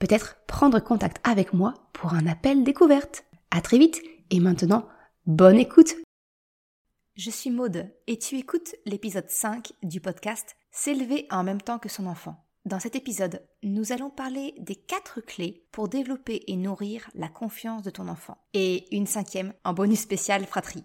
peut-être prendre contact avec moi pour un appel découverte. À très vite et maintenant, bonne écoute. Je suis Maude et tu écoutes l'épisode 5 du podcast S'élever en même temps que son enfant. Dans cet épisode, nous allons parler des quatre clés pour développer et nourrir la confiance de ton enfant. Et une cinquième en bonus spécial fratrie.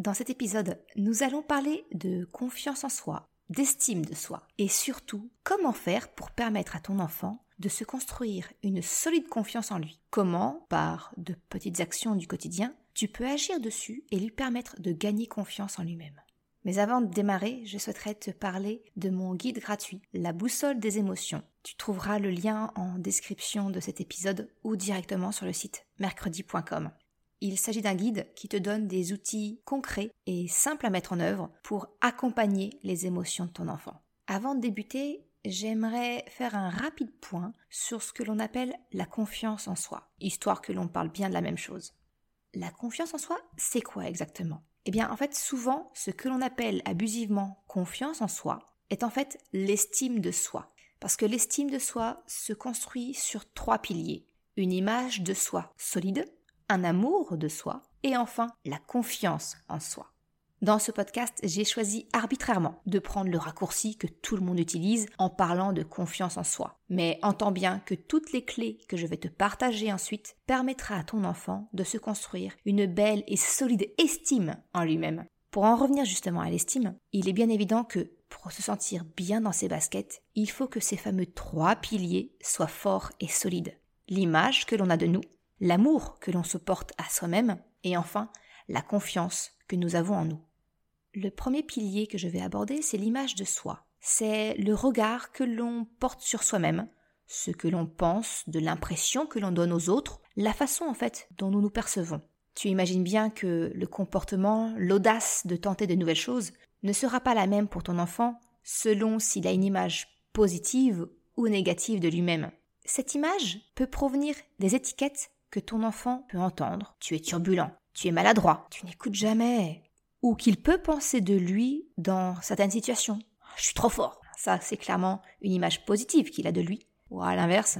Dans cet épisode, nous allons parler de confiance en soi, d'estime de soi et surtout comment faire pour permettre à ton enfant de se construire une solide confiance en lui. Comment, par de petites actions du quotidien, tu peux agir dessus et lui permettre de gagner confiance en lui-même. Mais avant de démarrer, je souhaiterais te parler de mon guide gratuit, La boussole des émotions. Tu trouveras le lien en description de cet épisode ou directement sur le site mercredi.com. Il s'agit d'un guide qui te donne des outils concrets et simples à mettre en œuvre pour accompagner les émotions de ton enfant. Avant de débuter, j'aimerais faire un rapide point sur ce que l'on appelle la confiance en soi, histoire que l'on parle bien de la même chose. La confiance en soi, c'est quoi exactement? Eh bien, en fait, souvent, ce que l'on appelle abusivement confiance en soi est en fait l'estime de soi. Parce que l'estime de soi se construit sur trois piliers. Une image de soi solide, un amour de soi et enfin la confiance en soi. Dans ce podcast, j'ai choisi arbitrairement de prendre le raccourci que tout le monde utilise en parlant de confiance en soi. Mais entends bien que toutes les clés que je vais te partager ensuite permettra à ton enfant de se construire une belle et solide estime en lui-même. Pour en revenir justement à l'estime, il est bien évident que pour se sentir bien dans ses baskets, il faut que ces fameux trois piliers soient forts et solides. L'image que l'on a de nous, l'amour que l'on se porte à soi-même et enfin la confiance que nous avons en nous. Le premier pilier que je vais aborder, c'est l'image de soi. C'est le regard que l'on porte sur soi-même, ce que l'on pense, de l'impression que l'on donne aux autres, la façon en fait dont nous nous percevons. Tu imagines bien que le comportement, l'audace de tenter de nouvelles choses ne sera pas la même pour ton enfant selon s'il a une image positive ou négative de lui-même. Cette image peut provenir des étiquettes que ton enfant peut entendre. Tu es turbulent, tu es maladroit, tu n'écoutes jamais. Ou qu'il peut penser de lui dans certaines situations. Je suis trop fort. Ça, c'est clairement une image positive qu'il a de lui. Ou à l'inverse,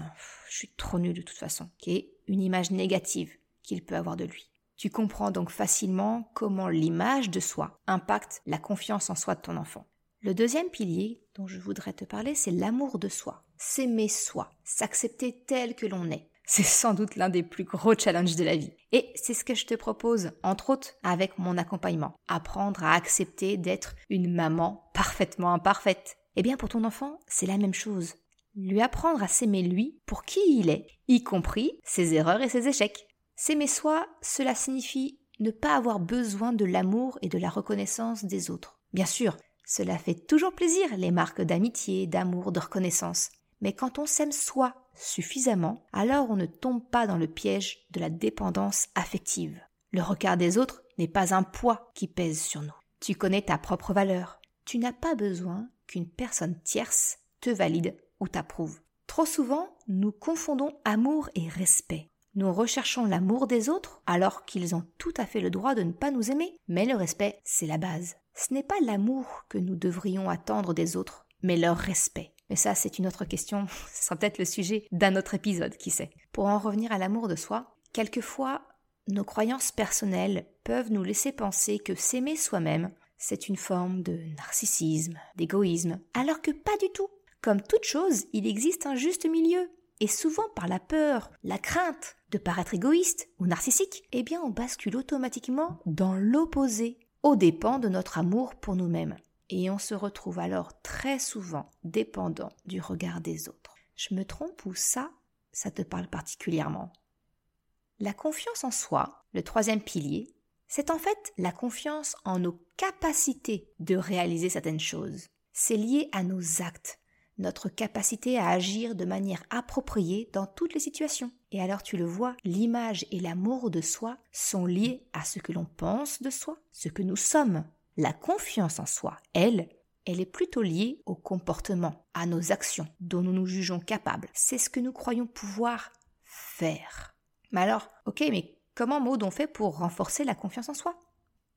je suis trop nul de toute façon, qui est une image négative qu'il peut avoir de lui. Tu comprends donc facilement comment l'image de soi impacte la confiance en soi de ton enfant. Le deuxième pilier dont je voudrais te parler, c'est l'amour de soi. S'aimer soi, s'accepter tel que l'on est, c'est sans doute l'un des plus gros challenges de la vie. Et c'est ce que je te propose, entre autres, avec mon accompagnement. Apprendre à accepter d'être une maman parfaitement imparfaite. Eh bien, pour ton enfant, c'est la même chose. Lui apprendre à s'aimer lui pour qui il est, y compris ses erreurs et ses échecs. S'aimer soi, cela signifie ne pas avoir besoin de l'amour et de la reconnaissance des autres. Bien sûr, cela fait toujours plaisir les marques d'amitié, d'amour, de reconnaissance. Mais quand on s'aime soi suffisamment, alors on ne tombe pas dans le piège de la dépendance affective. Le regard des autres n'est pas un poids qui pèse sur nous. Tu connais ta propre valeur. Tu n'as pas besoin qu'une personne tierce te valide ou t'approuve. Trop souvent, nous confondons amour et respect. Nous recherchons l'amour des autres alors qu'ils ont tout à fait le droit de ne pas nous aimer, mais le respect, c'est la base. Ce n'est pas l'amour que nous devrions attendre des autres, mais leur respect. Mais ça, c'est une autre question. Ce sera peut-être le sujet d'un autre épisode, qui sait. Pour en revenir à l'amour de soi, quelquefois, nos croyances personnelles peuvent nous laisser penser que s'aimer soi-même, c'est une forme de narcissisme, d'égoïsme, alors que pas du tout. Comme toute chose, il existe un juste milieu. et souvent par la peur, la crainte de paraître égoïste ou narcissique, eh bien on bascule automatiquement dans l'opposé, au dépens de notre amour pour nous-mêmes. Et on se retrouve alors très souvent dépendant du regard des autres. Je me trompe ou ça, ça te parle particulièrement? La confiance en soi, le troisième pilier, c'est en fait la confiance en nos capacités de réaliser certaines choses. C'est lié à nos actes, notre capacité à agir de manière appropriée dans toutes les situations. Et alors tu le vois, l'image et l'amour de soi sont liés à ce que l'on pense de soi, ce que nous sommes. La confiance en soi, elle, elle est plutôt liée au comportement, à nos actions dont nous nous jugeons capables. C'est ce que nous croyons pouvoir faire. Mais alors, ok, mais comment Maud on fait pour renforcer la confiance en soi?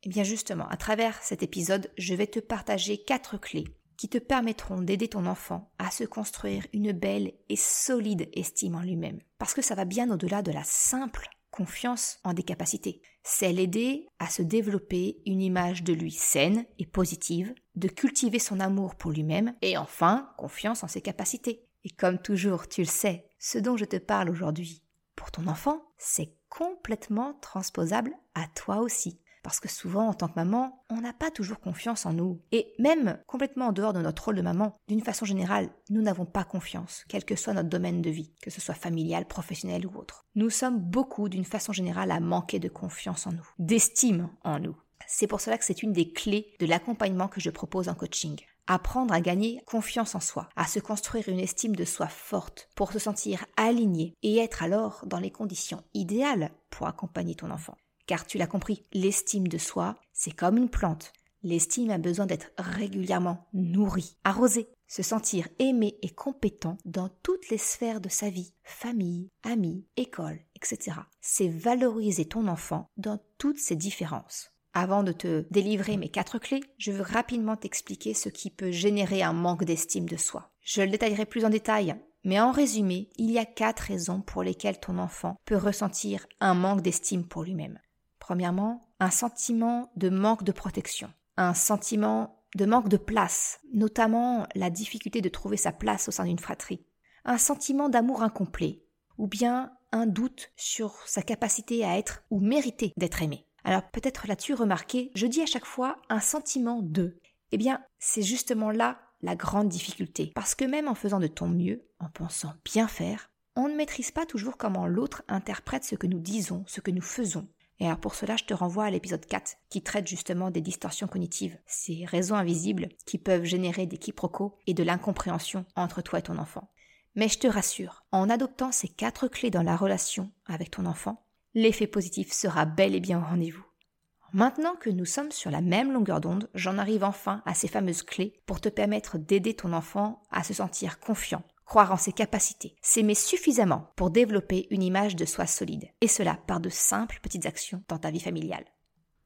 Eh bien justement, à travers cet épisode, je vais te partager quatre clés qui te permettront d'aider ton enfant à se construire une belle et solide estime en lui-même. Parce que ça va bien au-delà de la simple confiance en des capacités. C'est l'aider à se développer une image de lui saine et positive, de cultiver son amour pour lui-même et enfin confiance en ses capacités. Et comme toujours, tu le sais, ce dont je te parle aujourd'hui, pour ton enfant, c'est complètement transposable à toi aussi. Parce que souvent, en tant que maman, on n'a pas toujours confiance en nous. Et même complètement en dehors de notre rôle de maman, d'une façon générale, nous n'avons pas confiance, quel que soit notre domaine de vie, que ce soit familial, professionnel ou autre. Nous sommes beaucoup, d'une façon générale, à manquer de confiance en nous, d'estime en nous. C'est pour cela que c'est une des clés de l'accompagnement que je propose en coaching. Apprendre à gagner confiance en soi, à se construire une estime de soi forte pour se sentir aligné et être alors dans les conditions idéales pour accompagner ton enfant. Car tu l'as compris, l'estime de soi, c'est comme une plante. L'estime a besoin d'être régulièrement nourrie, arrosée, se sentir aimé et compétent dans toutes les sphères de sa vie, famille, amis, école, etc. C'est valoriser ton enfant dans toutes ses différences. Avant de te délivrer mes quatre clés, je veux rapidement t'expliquer ce qui peut générer un manque d'estime de soi. Je le détaillerai plus en détail, mais en résumé, il y a quatre raisons pour lesquelles ton enfant peut ressentir un manque d'estime pour lui-même. Premièrement, un sentiment de manque de protection, un sentiment de manque de place, notamment la difficulté de trouver sa place au sein d'une fratrie, un sentiment d'amour incomplet, ou bien un doute sur sa capacité à être ou mériter d'être aimé. Alors peut-être l'as-tu remarqué, je dis à chaque fois un sentiment de. Eh bien, c'est justement là la grande difficulté, parce que même en faisant de ton mieux, en pensant bien faire, on ne maîtrise pas toujours comment l'autre interprète ce que nous disons, ce que nous faisons, et alors pour cela, je te renvoie à l'épisode 4 qui traite justement des distorsions cognitives, ces raisons invisibles qui peuvent générer des quiproquos et de l'incompréhension entre toi et ton enfant. Mais je te rassure, en adoptant ces quatre clés dans la relation avec ton enfant, l'effet positif sera bel et bien au rendez-vous. Maintenant que nous sommes sur la même longueur d'onde, j'en arrive enfin à ces fameuses clés pour te permettre d'aider ton enfant à se sentir confiant, croire en ses capacités, s'aimer suffisamment pour développer une image de soi solide, et cela par de simples petites actions dans ta vie familiale.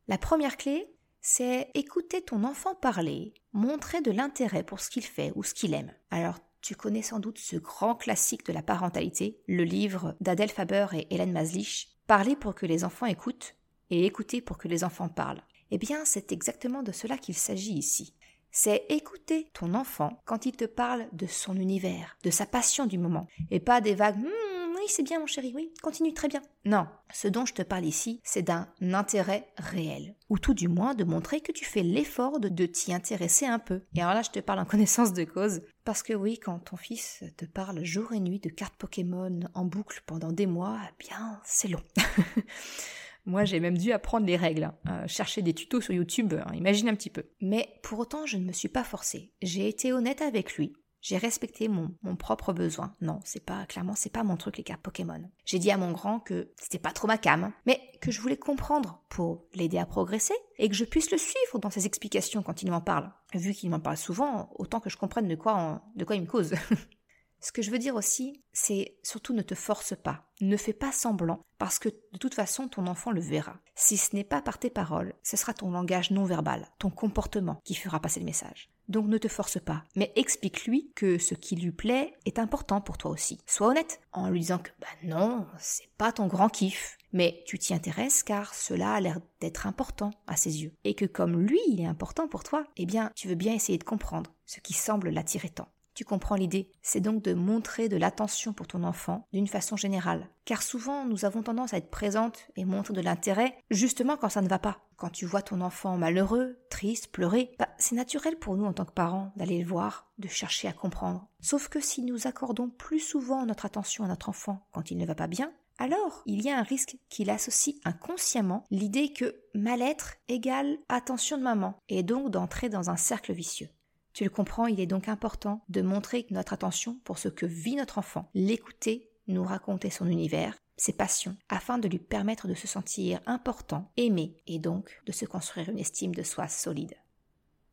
La première clé, c'est écouter ton enfant parler, montrer de l'intérêt pour ce qu'il fait ou ce qu'il aime. Alors, tu connais sans doute ce grand classique de la parentalité, le livre d'Adèle Faber et Hélène Maslich, Parler pour que les enfants écoutent et écouter pour que les enfants parlent. Eh bien, c'est exactement de cela qu'il s'agit ici c'est écouter ton enfant quand il te parle de son univers, de sa passion du moment, et pas des vagues hum, oui, c'est bien mon chéri, oui, continue très bien. Non, ce dont je te parle ici, c'est d'un intérêt réel, ou tout du moins de montrer que tu fais l'effort de, de t'y intéresser un peu. Et alors là, je te parle en connaissance de cause, parce que oui, quand ton fils te parle jour et nuit de cartes Pokémon en boucle pendant des mois, eh bien, c'est long. Moi, j'ai même dû apprendre les règles, hein. chercher des tutos sur YouTube, hein, imagine un petit peu. Mais pour autant, je ne me suis pas forcée. J'ai été honnête avec lui. J'ai respecté mon, mon propre besoin. Non, c'est pas, clairement, c'est pas mon truc, les cartes Pokémon. J'ai dit à mon grand que c'était pas trop ma cam, mais que je voulais comprendre pour l'aider à progresser et que je puisse le suivre dans ses explications quand il m'en parle. Vu qu'il m'en parle souvent, autant que je comprenne de quoi, de quoi il me cause. Ce que je veux dire aussi, c'est surtout ne te force pas, ne fais pas semblant, parce que de toute façon ton enfant le verra. Si ce n'est pas par tes paroles, ce sera ton langage non verbal, ton comportement qui fera passer le message. Donc ne te force pas, mais explique-lui que ce qui lui plaît est important pour toi aussi. Sois honnête en lui disant que bah non, c'est pas ton grand kiff, mais tu t'y intéresses car cela a l'air d'être important à ses yeux. Et que comme lui il est important pour toi, eh bien tu veux bien essayer de comprendre ce qui semble l'attirer tant. Tu comprends l'idée C'est donc de montrer de l'attention pour ton enfant d'une façon générale. Car souvent, nous avons tendance à être présentes et montrer de l'intérêt justement quand ça ne va pas. Quand tu vois ton enfant malheureux, triste, pleurer, bah, c'est naturel pour nous en tant que parents d'aller le voir, de chercher à comprendre. Sauf que si nous accordons plus souvent notre attention à notre enfant quand il ne va pas bien, alors il y a un risque qu'il associe inconsciemment l'idée que mal-être égale attention de maman, et donc d'entrer dans un cercle vicieux. Tu le comprends, il est donc important de montrer notre attention pour ce que vit notre enfant, l'écouter, nous raconter son univers, ses passions, afin de lui permettre de se sentir important, aimé, et donc de se construire une estime de soi solide.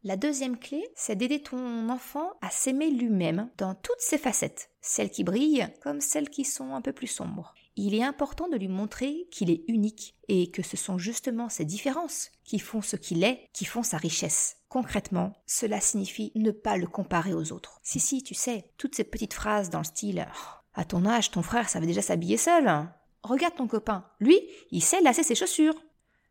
La deuxième clé, c'est d'aider ton enfant à s'aimer lui-même dans toutes ses facettes, celles qui brillent comme celles qui sont un peu plus sombres il est important de lui montrer qu'il est unique et que ce sont justement ces différences qui font ce qu'il est, qui font sa richesse. Concrètement, cela signifie ne pas le comparer aux autres. Si, si, tu sais, toutes ces petites phrases dans le style oh, À ton âge, ton frère savait déjà s'habiller seul. Regarde ton copain, lui, il sait lasser ses chaussures.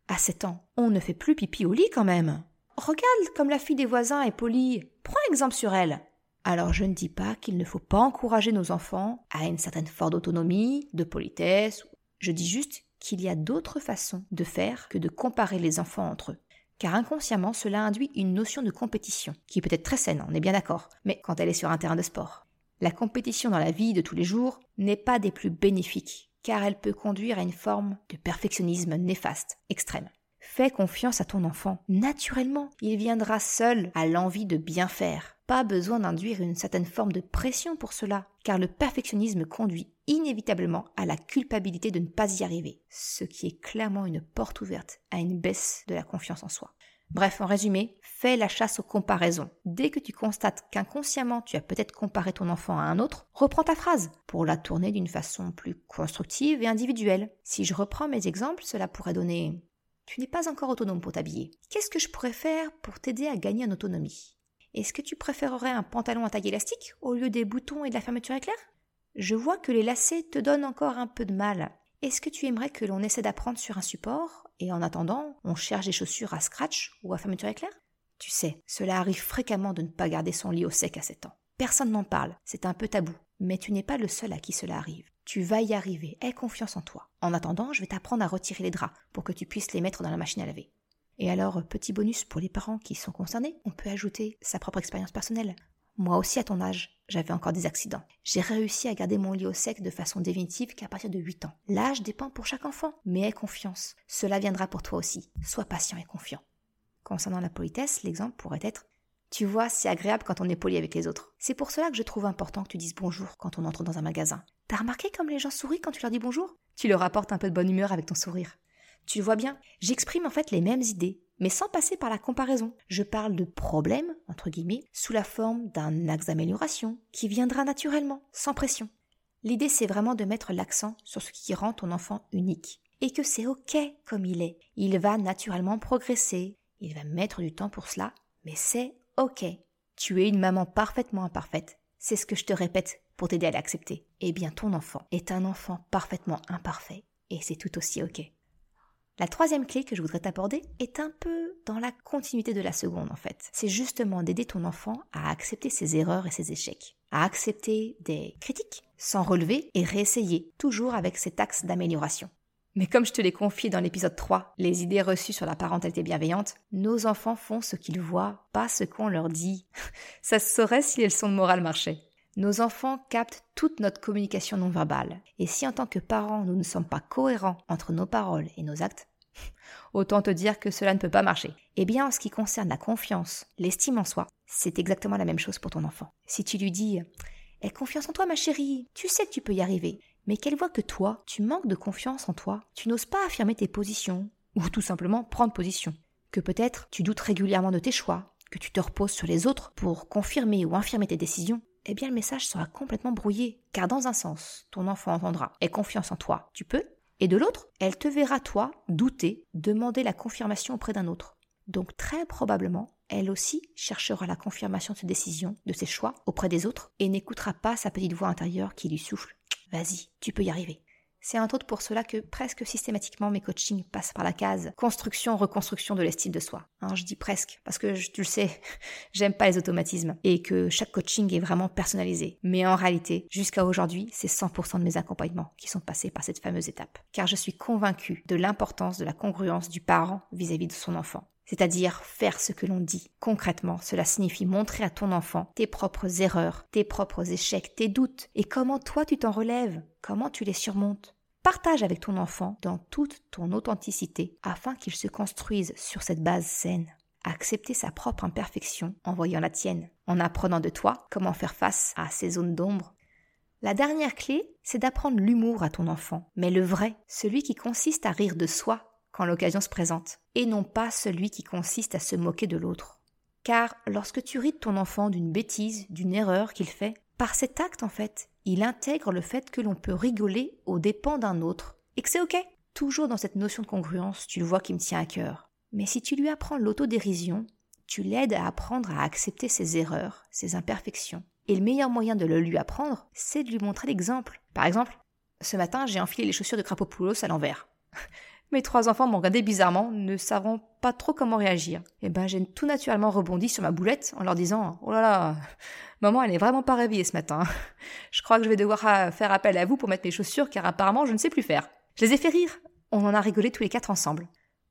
À 7 ans, on ne fait plus pipi au lit quand même. Regarde comme la fille des voisins est polie. Prends exemple sur elle. Alors je ne dis pas qu'il ne faut pas encourager nos enfants à une certaine forme d'autonomie, de politesse. Je dis juste qu'il y a d'autres façons de faire que de comparer les enfants entre eux. Car inconsciemment, cela induit une notion de compétition, qui peut être très saine, on est bien d'accord, mais quand elle est sur un terrain de sport. La compétition dans la vie de tous les jours n'est pas des plus bénéfiques, car elle peut conduire à une forme de perfectionnisme néfaste, extrême. Fais confiance à ton enfant. Naturellement, il viendra seul à l'envie de bien faire. Pas besoin d'induire une certaine forme de pression pour cela, car le perfectionnisme conduit inévitablement à la culpabilité de ne pas y arriver, ce qui est clairement une porte ouverte à une baisse de la confiance en soi. Bref, en résumé, fais la chasse aux comparaisons. Dès que tu constates qu'inconsciemment tu as peut-être comparé ton enfant à un autre, reprends ta phrase pour la tourner d'une façon plus constructive et individuelle. Si je reprends mes exemples, cela pourrait donner tu n'es pas encore autonome pour t'habiller. Qu'est-ce que je pourrais faire pour t'aider à gagner en autonomie? Est-ce que tu préférerais un pantalon à taille élastique au lieu des boutons et de la fermeture éclair? Je vois que les lacets te donnent encore un peu de mal. Est-ce que tu aimerais que l'on essaie d'apprendre sur un support et en attendant, on cherche des chaussures à scratch ou à fermeture éclair? Tu sais, cela arrive fréquemment de ne pas garder son lit au sec à 7 ans. Personne n'en parle, c'est un peu tabou, mais tu n'es pas le seul à qui cela arrive. Tu vas y arriver, aie confiance en toi. En attendant, je vais t'apprendre à retirer les draps pour que tu puisses les mettre dans la machine à laver. Et alors, petit bonus pour les parents qui sont concernés, on peut ajouter sa propre expérience personnelle. Moi aussi, à ton âge, j'avais encore des accidents. J'ai réussi à garder mon lit au sec de façon définitive qu'à partir de 8 ans. L'âge dépend pour chaque enfant, mais aie confiance. Cela viendra pour toi aussi. Sois patient et confiant. Concernant la politesse, l'exemple pourrait être tu vois, c'est agréable quand on est poli avec les autres. C'est pour cela que je trouve important que tu dises bonjour quand on entre dans un magasin. T'as remarqué comme les gens sourient quand tu leur dis bonjour? Tu leur apportes un peu de bonne humeur avec ton sourire. Tu le vois bien, j'exprime en fait les mêmes idées, mais sans passer par la comparaison. Je parle de problème, entre guillemets, sous la forme d'un axe d'amélioration, qui viendra naturellement, sans pression. L'idée c'est vraiment de mettre l'accent sur ce qui rend ton enfant unique, et que c'est ok comme il est. Il va naturellement progresser, il va mettre du temps pour cela, mais c'est Ok, tu es une maman parfaitement imparfaite. C'est ce que je te répète pour t'aider à l'accepter. Eh bien, ton enfant est un enfant parfaitement imparfait et c'est tout aussi ok. La troisième clé que je voudrais t'aborder est un peu dans la continuité de la seconde en fait. C'est justement d'aider ton enfant à accepter ses erreurs et ses échecs, à accepter des critiques sans relever et réessayer, toujours avec cet axe d'amélioration. Mais comme je te l'ai confié dans l'épisode 3, les idées reçues sur la parentalité bienveillante, nos enfants font ce qu'ils voient, pas ce qu'on leur dit. Ça se saurait si elles sont de morale marché. Nos enfants captent toute notre communication non verbale. Et si en tant que parents, nous ne sommes pas cohérents entre nos paroles et nos actes, autant te dire que cela ne peut pas marcher. Eh bien, en ce qui concerne la confiance, l'estime en soi, c'est exactement la même chose pour ton enfant. Si tu lui dis Aie confiance en toi, ma chérie, tu sais que tu peux y arriver, mais qu'elle voit que toi, tu manques de confiance en toi, tu n'oses pas affirmer tes positions, ou tout simplement prendre position, que peut-être tu doutes régulièrement de tes choix, que tu te reposes sur les autres pour confirmer ou infirmer tes décisions, eh bien le message sera complètement brouillé, car dans un sens, ton enfant entendra Aie confiance en toi, tu peux, et de l'autre, elle te verra toi douter, demander la confirmation auprès d'un autre. Donc très probablement, elle aussi cherchera la confirmation de ses décisions, de ses choix auprès des autres, et n'écoutera pas sa petite voix intérieure qui lui souffle Vas-y, tu peux y arriver. C'est entre autres pour cela que presque systématiquement mes coachings passent par la case construction, reconstruction de l'estime de soi. Hein, je dis presque parce que tu le sais, j'aime pas les automatismes et que chaque coaching est vraiment personnalisé. Mais en réalité, jusqu'à aujourd'hui, c'est 100% de mes accompagnements qui sont passés par cette fameuse étape. Car je suis convaincue de l'importance de la congruence du parent vis-à-vis -vis de son enfant c'est-à-dire faire ce que l'on dit. Concrètement, cela signifie montrer à ton enfant tes propres erreurs, tes propres échecs, tes doutes, et comment toi tu t'en relèves, comment tu les surmontes? Partage avec ton enfant dans toute ton authenticité afin qu'il se construise sur cette base saine. Accepter sa propre imperfection en voyant la tienne, en apprenant de toi comment faire face à ces zones d'ombre. La dernière clé, c'est d'apprendre l'humour à ton enfant, mais le vrai, celui qui consiste à rire de soi quand l'occasion se présente, et non pas celui qui consiste à se moquer de l'autre. Car lorsque tu ris de ton enfant d'une bêtise, d'une erreur qu'il fait, par cet acte en fait, il intègre le fait que l'on peut rigoler aux dépens d'un autre et que c'est ok. Toujours dans cette notion de congruence, tu le vois qui me tient à cœur. Mais si tu lui apprends l'autodérision, tu l'aides à apprendre à accepter ses erreurs, ses imperfections. Et le meilleur moyen de le lui apprendre, c'est de lui montrer l'exemple. Par exemple, ce matin, j'ai enfilé les chaussures de Crapopoulos à l'envers. Mes trois enfants m'ont regardé bizarrement, ne savant pas trop comment réagir. Et eh ben, j'ai tout naturellement rebondi sur ma boulette en leur disant Oh là là, maman, elle est vraiment pas réveillée ce matin. Je crois que je vais devoir euh, faire appel à vous pour mettre mes chaussures car apparemment je ne sais plus faire. Je les ai fait rire. On en a rigolé tous les quatre ensemble.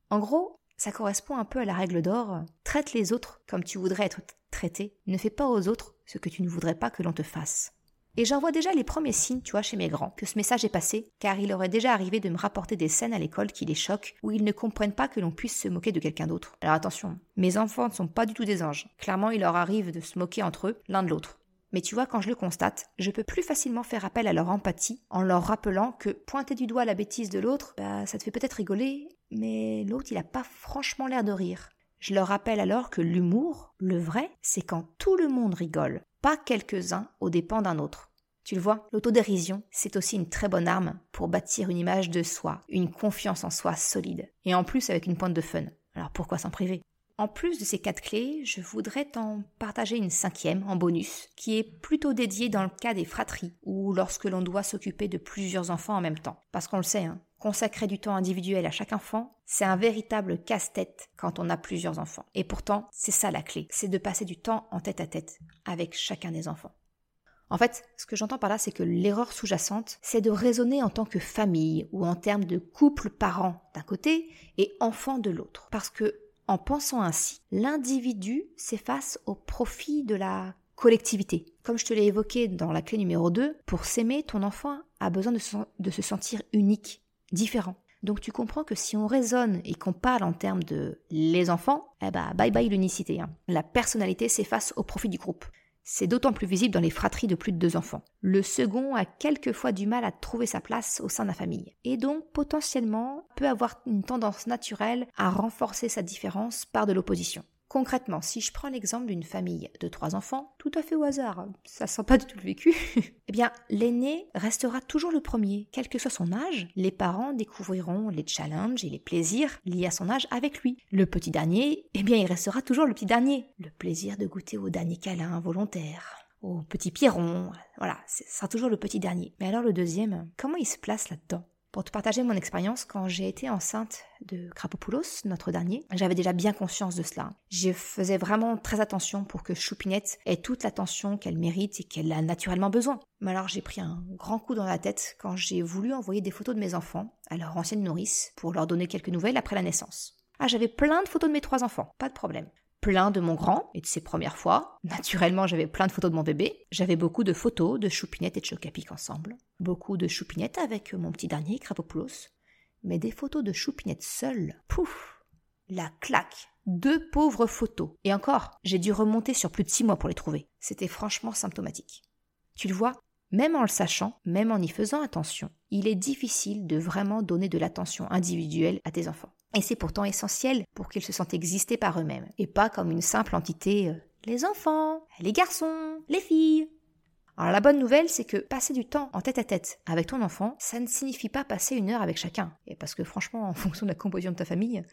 En gros, ça correspond un peu à la règle d'or. Traite les autres comme tu voudrais être traité. Ne fais pas aux autres ce que tu ne voudrais pas que l'on te fasse. Et j'en vois déjà les premiers signes, tu vois, chez mes grands, que ce message est passé, car il aurait déjà arrivé de me rapporter des scènes à l'école qui les choquent, où ils ne comprennent pas que l'on puisse se moquer de quelqu'un d'autre. Alors attention, mes enfants ne sont pas du tout des anges. Clairement, il leur arrive de se moquer entre eux, l'un de l'autre. Mais tu vois, quand je le constate, je peux plus facilement faire appel à leur empathie en leur rappelant que pointer du doigt la bêtise de l'autre, bah, ça te fait peut-être rigoler, mais l'autre, il a pas franchement l'air de rire. Je leur rappelle alors que l'humour, le vrai, c'est quand tout le monde rigole, pas quelques-uns aux dépens d'un autre. Tu le vois, l'autodérision, c'est aussi une très bonne arme pour bâtir une image de soi, une confiance en soi solide, et en plus avec une pointe de fun. Alors pourquoi s'en priver? En plus de ces quatre clés, je voudrais t'en partager une cinquième en bonus, qui est plutôt dédiée dans le cas des fratries, ou lorsque l'on doit s'occuper de plusieurs enfants en même temps. Parce qu'on le sait, hein, consacrer du temps individuel à chaque enfant, c'est un véritable casse-tête quand on a plusieurs enfants. Et pourtant, c'est ça la clé, c'est de passer du temps en tête à tête avec chacun des enfants. En fait, ce que j'entends par là, c'est que l'erreur sous-jacente, c'est de raisonner en tant que famille ou en termes de couple parent d'un côté et enfant de l'autre. Parce que, en pensant ainsi, l'individu s'efface au profit de la collectivité. Comme je te l'ai évoqué dans la clé numéro 2, pour s'aimer, ton enfant a besoin de se sentir unique différent. Donc tu comprends que si on raisonne et qu'on parle en termes de les enfants, eh ben bye bye l'unicité. Hein. La personnalité s'efface au profit du groupe. C'est d'autant plus visible dans les fratries de plus de deux enfants. Le second a quelquefois du mal à trouver sa place au sein de la famille, et donc potentiellement peut avoir une tendance naturelle à renforcer sa différence par de l'opposition. Concrètement, si je prends l'exemple d'une famille de trois enfants, tout à fait au hasard, ça sent pas du tout le vécu, eh bien, l'aîné restera toujours le premier, quel que soit son âge. Les parents découvriront les challenges et les plaisirs liés à son âge avec lui. Le petit dernier, eh bien, il restera toujours le petit dernier. Le plaisir de goûter au dernier câlin volontaire au petit Pierron, voilà, ce sera toujours le petit dernier. Mais alors le deuxième, comment il se place là-dedans? Pour te partager mon expérience, quand j'ai été enceinte de Krapopoulos, notre dernier, j'avais déjà bien conscience de cela. Je faisais vraiment très attention pour que Choupinette ait toute l'attention qu'elle mérite et qu'elle a naturellement besoin. Mais alors j'ai pris un grand coup dans la tête quand j'ai voulu envoyer des photos de mes enfants à leur ancienne nourrice pour leur donner quelques nouvelles après la naissance. Ah, j'avais plein de photos de mes trois enfants, pas de problème plein de mon grand et de ses premières fois. Naturellement, j'avais plein de photos de mon bébé. J'avais beaucoup de photos de Choupinette et de Chocapic ensemble. Beaucoup de Choupinette avec mon petit dernier, Krapopoulos. Mais des photos de Choupinette seule, pouf La claque Deux pauvres photos. Et encore, j'ai dû remonter sur plus de six mois pour les trouver. C'était franchement symptomatique. Tu le vois, même en le sachant, même en y faisant attention, il est difficile de vraiment donner de l'attention individuelle à tes enfants. Et c'est pourtant essentiel pour qu'ils se sentent exister par eux-mêmes, et pas comme une simple entité euh, les enfants, les garçons, les filles. Alors la bonne nouvelle, c'est que passer du temps en tête à tête avec ton enfant, ça ne signifie pas passer une heure avec chacun. Et parce que franchement, en fonction de la composition de ta famille,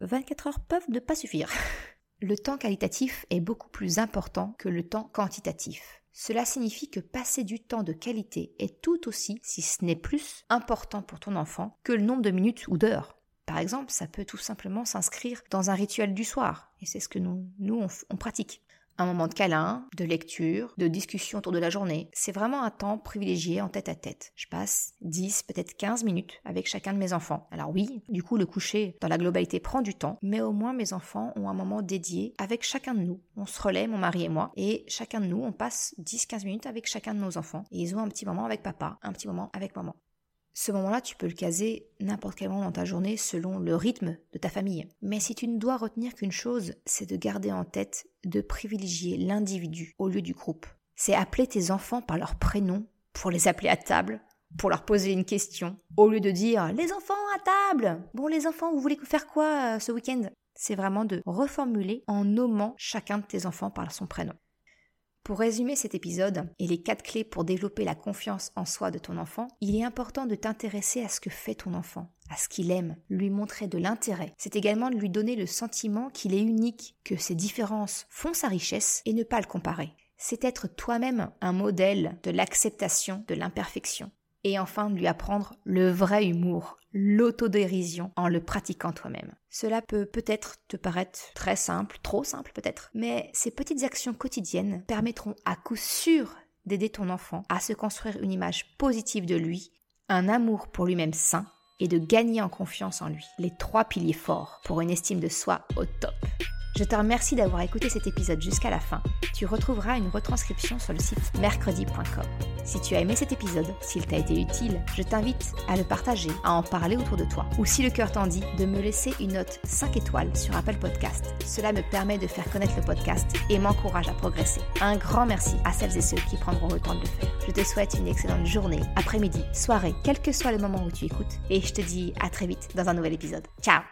24 heures peuvent ne pas suffire. Le temps qualitatif est beaucoup plus important que le temps quantitatif. Cela signifie que passer du temps de qualité est tout aussi, si ce n'est plus, important pour ton enfant que le nombre de minutes ou d'heures. Par exemple, ça peut tout simplement s'inscrire dans un rituel du soir, et c'est ce que nous, nous on pratique un moment de câlin, de lecture, de discussion autour de la journée. C'est vraiment un temps privilégié en tête à tête. Je passe 10, peut-être 15 minutes avec chacun de mes enfants. Alors oui, du coup, le coucher dans la globalité prend du temps, mais au moins mes enfants ont un moment dédié avec chacun de nous. On se relaie, mon mari et moi, et chacun de nous, on passe 10-15 minutes avec chacun de nos enfants. Et ils ont un petit moment avec papa, un petit moment avec maman. Ce moment-là, tu peux le caser n'importe quel moment dans ta journée selon le rythme de ta famille. Mais si tu ne dois retenir qu'une chose, c'est de garder en tête de privilégier l'individu au lieu du groupe. C'est appeler tes enfants par leur prénom pour les appeler à table, pour leur poser une question, au lieu de dire les enfants à table. Bon les enfants, vous voulez faire quoi euh, ce week-end? C'est vraiment de reformuler en nommant chacun de tes enfants par son prénom. Pour résumer cet épisode et les quatre clés pour développer la confiance en soi de ton enfant, il est important de t'intéresser à ce que fait ton enfant, à ce qu'il aime, lui montrer de l'intérêt. C'est également de lui donner le sentiment qu'il est unique, que ses différences font sa richesse et ne pas le comparer. C'est être toi-même un modèle de l'acceptation de l'imperfection et enfin de lui apprendre le vrai humour, l'autodérision en le pratiquant toi-même. Cela peut peut-être te paraître très simple, trop simple peut-être, mais ces petites actions quotidiennes permettront à coup sûr d'aider ton enfant à se construire une image positive de lui, un amour pour lui-même sain et de gagner en confiance en lui. Les trois piliers forts pour une estime de soi au top. Je te remercie d'avoir écouté cet épisode jusqu'à la fin. Tu retrouveras une retranscription sur le site mercredi.com. Si tu as aimé cet épisode, s'il t'a été utile, je t'invite à le partager, à en parler autour de toi. Ou si le cœur t'en dit, de me laisser une note 5 étoiles sur Apple Podcast. Cela me permet de faire connaître le podcast et m'encourage à progresser. Un grand merci à celles et ceux qui prendront le temps de le faire. Je te souhaite une excellente journée, après-midi, soirée, quel que soit le moment où tu écoutes. Et je te dis à très vite dans un nouvel épisode. Ciao